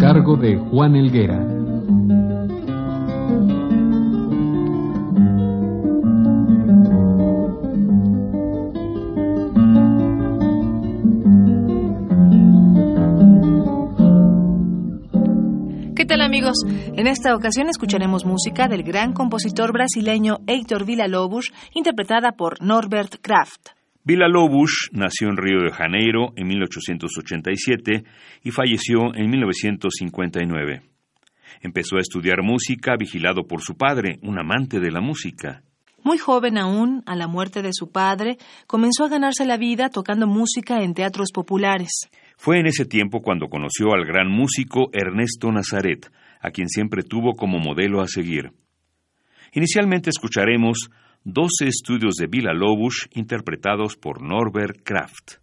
Cargo de Juan Elguera. ¿Qué tal amigos? En esta ocasión escucharemos música del gran compositor brasileño Heitor Villa-Lobos, interpretada por Norbert Kraft. Villa-Lobos nació en Río de Janeiro en 1887 y falleció en 1959. Empezó a estudiar música vigilado por su padre, un amante de la música. Muy joven aún, a la muerte de su padre, comenzó a ganarse la vida tocando música en teatros populares. Fue en ese tiempo cuando conoció al gran músico Ernesto Nazaret, a quien siempre tuvo como modelo a seguir. Inicialmente escucharemos 12 estudios de Villa Lobos interpretados por Norbert Kraft.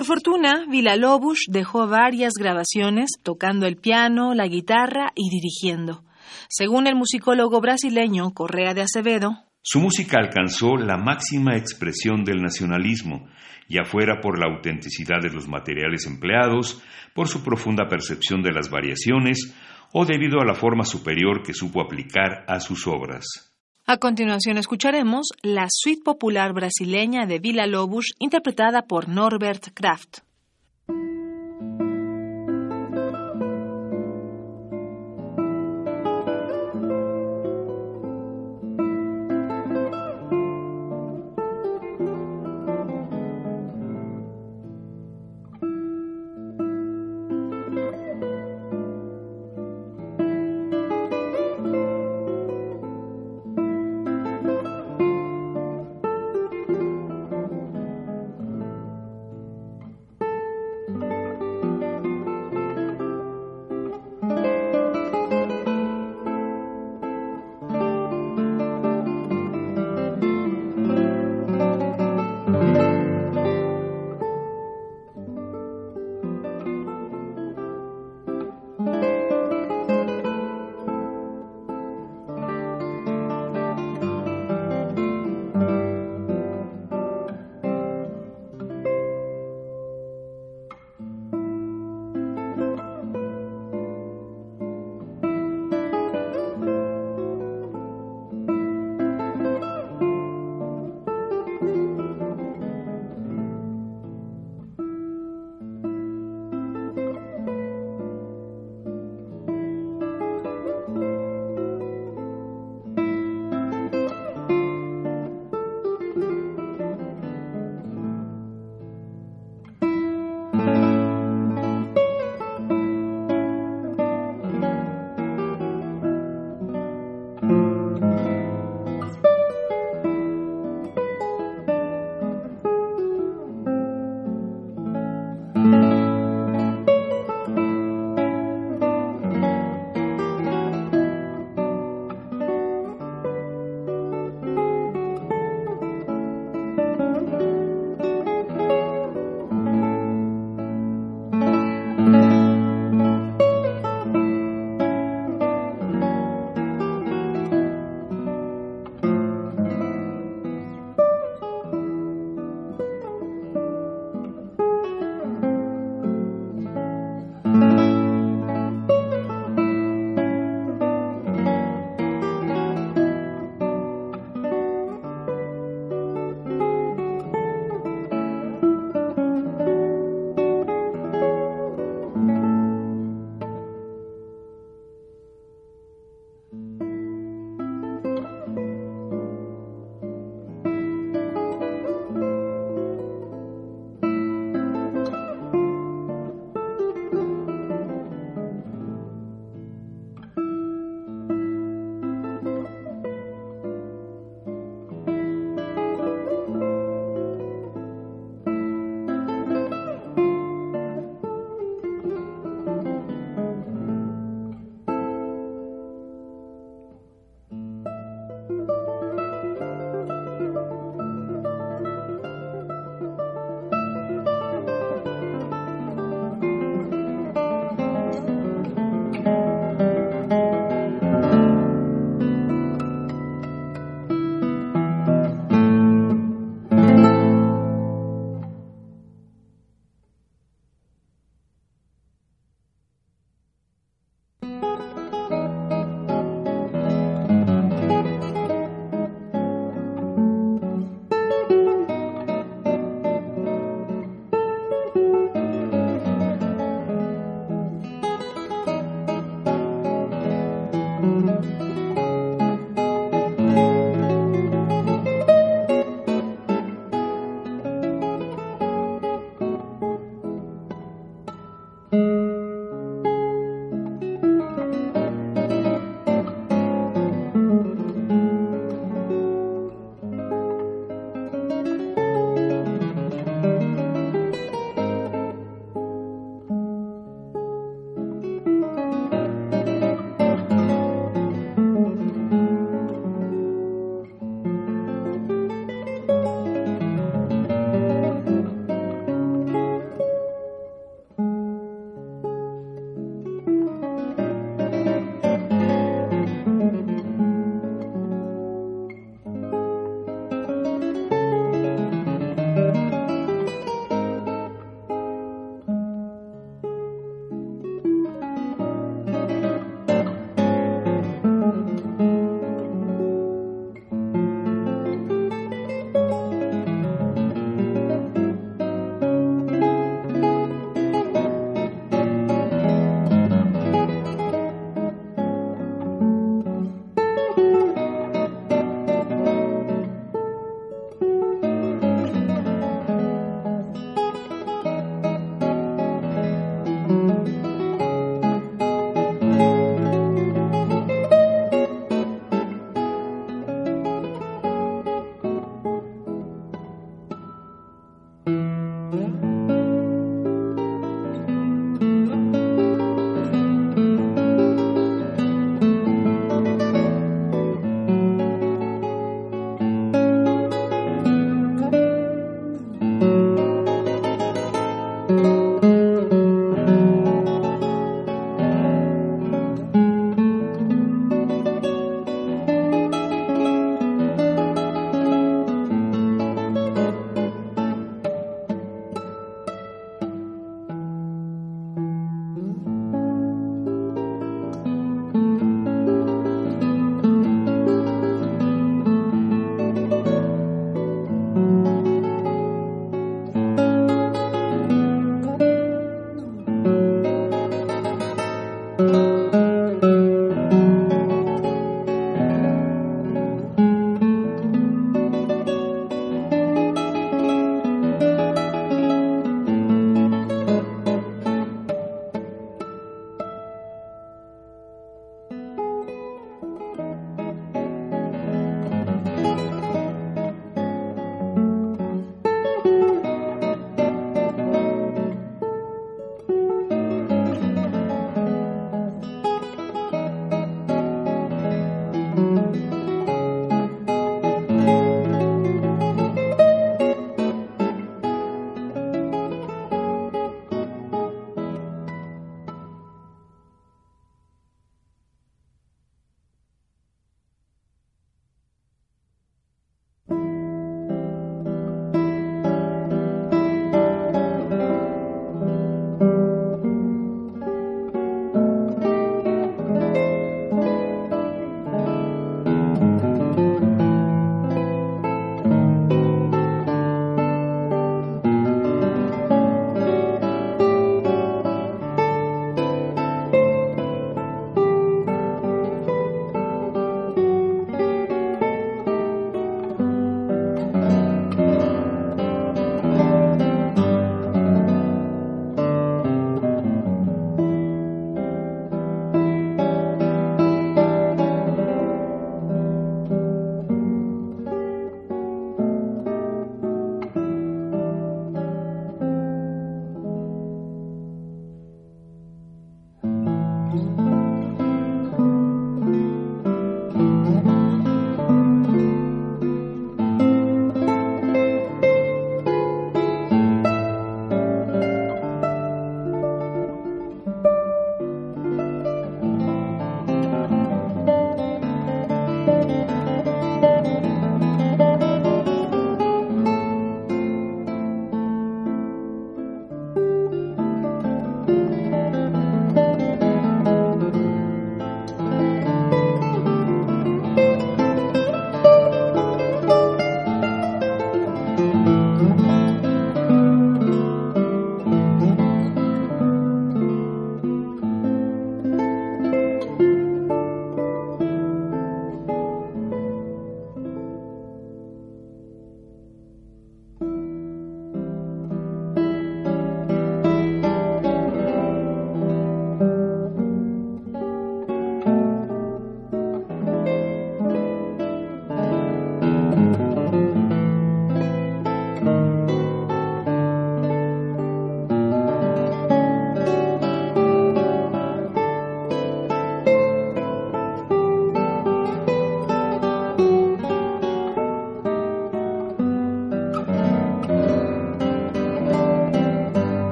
Por fortuna, Villa-Lobos dejó varias grabaciones tocando el piano, la guitarra y dirigiendo. Según el musicólogo brasileño Correa de Acevedo, su música alcanzó la máxima expresión del nacionalismo, ya fuera por la autenticidad de los materiales empleados, por su profunda percepción de las variaciones o debido a la forma superior que supo aplicar a sus obras. A continuación escucharemos la suite popular brasileña de Villa Lobos interpretada por Norbert Kraft.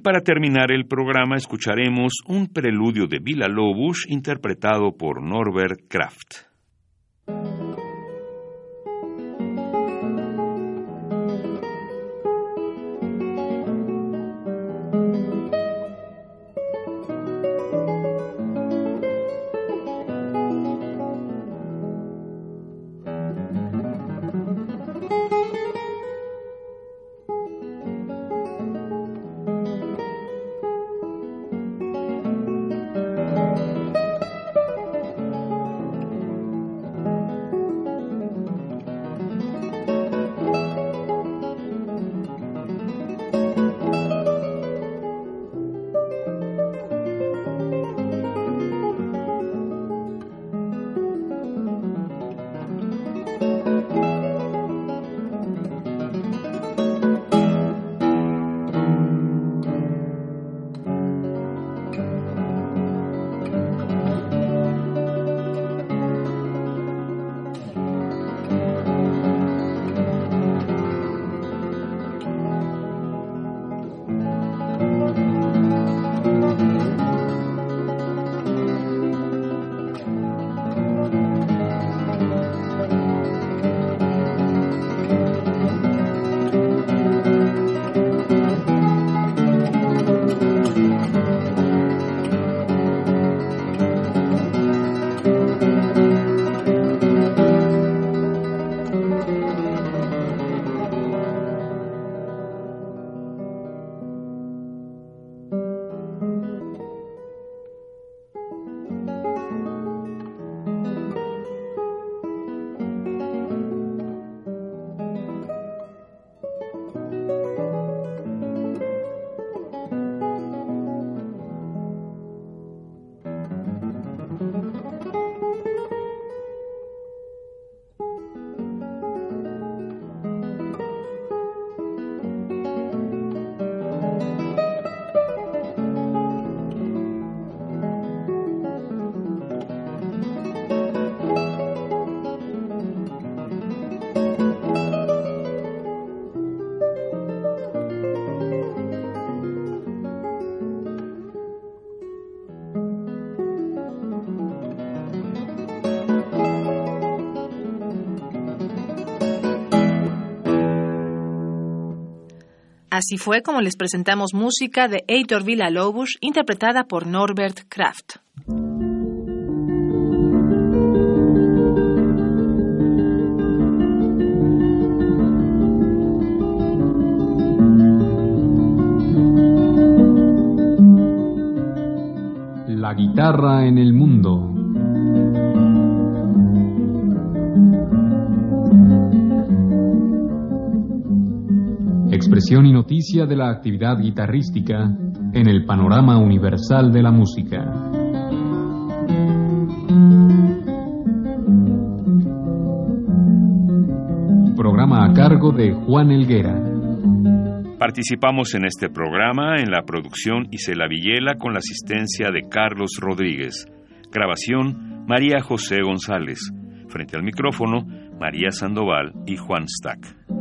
Y para terminar el programa escucharemos un preludio de Villa Lobos interpretado por Norbert Kraft. Así fue como les presentamos música de Heitor Villa-Lobos interpretada por Norbert Kraft. La guitarra en el mundo. Y noticia de la actividad guitarrística en el panorama universal de la música. Programa a cargo de Juan Elguera. Participamos en este programa en la producción Isela Villela con la asistencia de Carlos Rodríguez. Grabación María José González. Frente al micrófono María Sandoval y Juan Stack.